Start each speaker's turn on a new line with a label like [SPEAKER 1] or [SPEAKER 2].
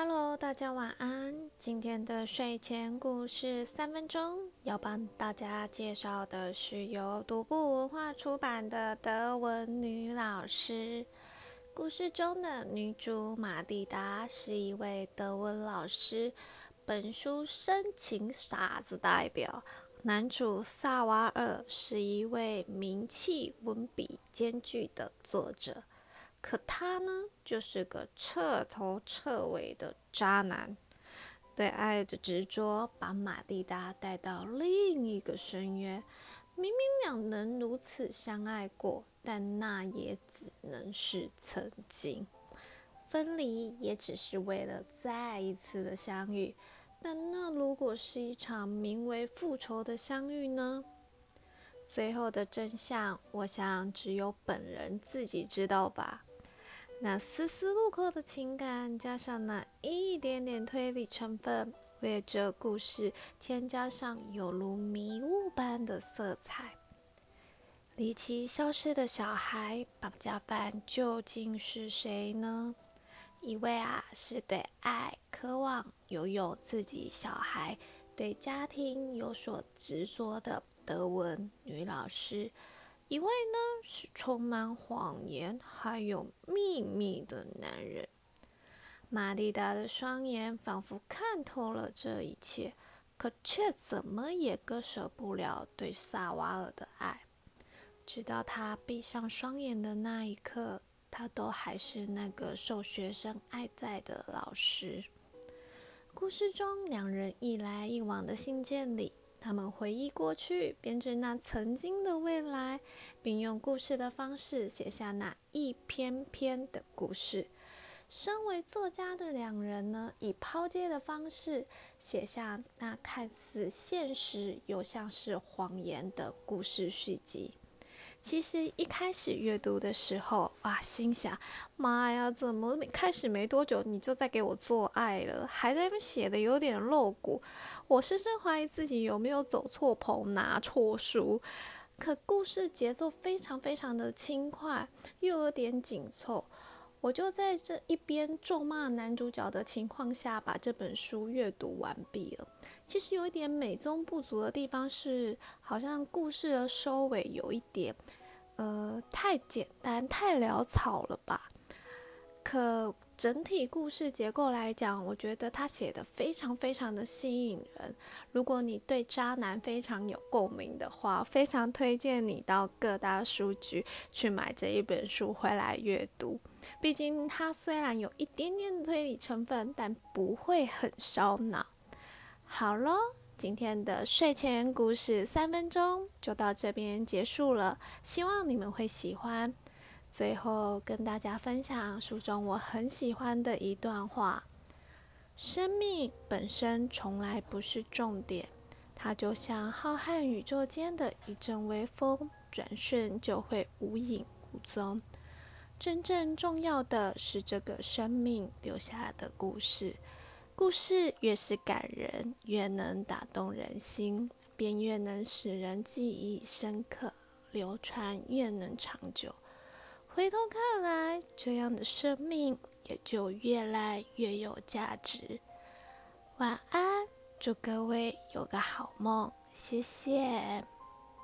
[SPEAKER 1] Hello，大家晚安。今天的睡前故事三分钟，要帮大家介绍的是由独步文化出版的《德文女老师》。故事中的女主玛蒂达是一位德文老师，本书深情傻子代表。男主萨瓦尔是一位名气文笔兼具的作者。可他呢，就是个彻头彻尾的渣男。对爱的执着，把马蒂达带到另一个深渊。明明两人如此相爱过，但那也只能是曾经。分离也只是为了再一次的相遇。但那如果是一场名为复仇的相遇呢？最后的真相，我想只有本人自己知道吧。那丝丝入扣的情感，加上那一点点推理成分，为这故事添加上犹如迷雾般的色彩。离奇消失的小孩绑架犯究竟是谁呢？一位啊，是对爱渴望、拥有自己小孩、对家庭有所执着的德文女老师。一位呢是充满谎言还有秘密的男人。玛蒂达的双眼仿佛看透了这一切，可却怎么也割舍不了对萨瓦尔的爱。直到他闭上双眼的那一刻，他都还是那个受学生爱戴的老师。故事中两人一来一往的信件里。他们回忆过去，编织那曾经的未来，并用故事的方式写下那一篇篇的故事。身为作家的两人呢，以抛接的方式写下那看似现实又像是谎言的故事续集。其实一开始阅读的时候，哇，心想：妈呀，怎么没开始没多久你就在给我做爱了？还在那边写的有点露骨，我深深怀疑自己有没有走错棚、拿错书。可故事节奏非常非常的轻快，又有点紧凑。我就在这一边咒骂男主角的情况下，把这本书阅读完毕了。其实有一点美中不足的地方是，好像故事的收尾有一点，呃，太简单、太潦草了吧。可整体故事结构来讲，我觉得他写的非常非常的吸引人。如果你对渣男非常有共鸣的话，非常推荐你到各大书局去买这一本书回来阅读。毕竟它虽然有一点点的推理成分，但不会很烧脑。好喽，今天的睡前故事三分钟就到这边结束了，希望你们会喜欢。最后跟大家分享书中我很喜欢的一段话：生命本身从来不是重点，它就像浩瀚宇宙间的一阵微风，转瞬就会无影无踪。真正重要的是这个生命留下的故事。故事越是感人，越能打动人心，便越能使人记忆深刻，流传越能长久。回头看来，这样的生命也就越来越有价值。晚安，祝各位有个好梦，谢谢。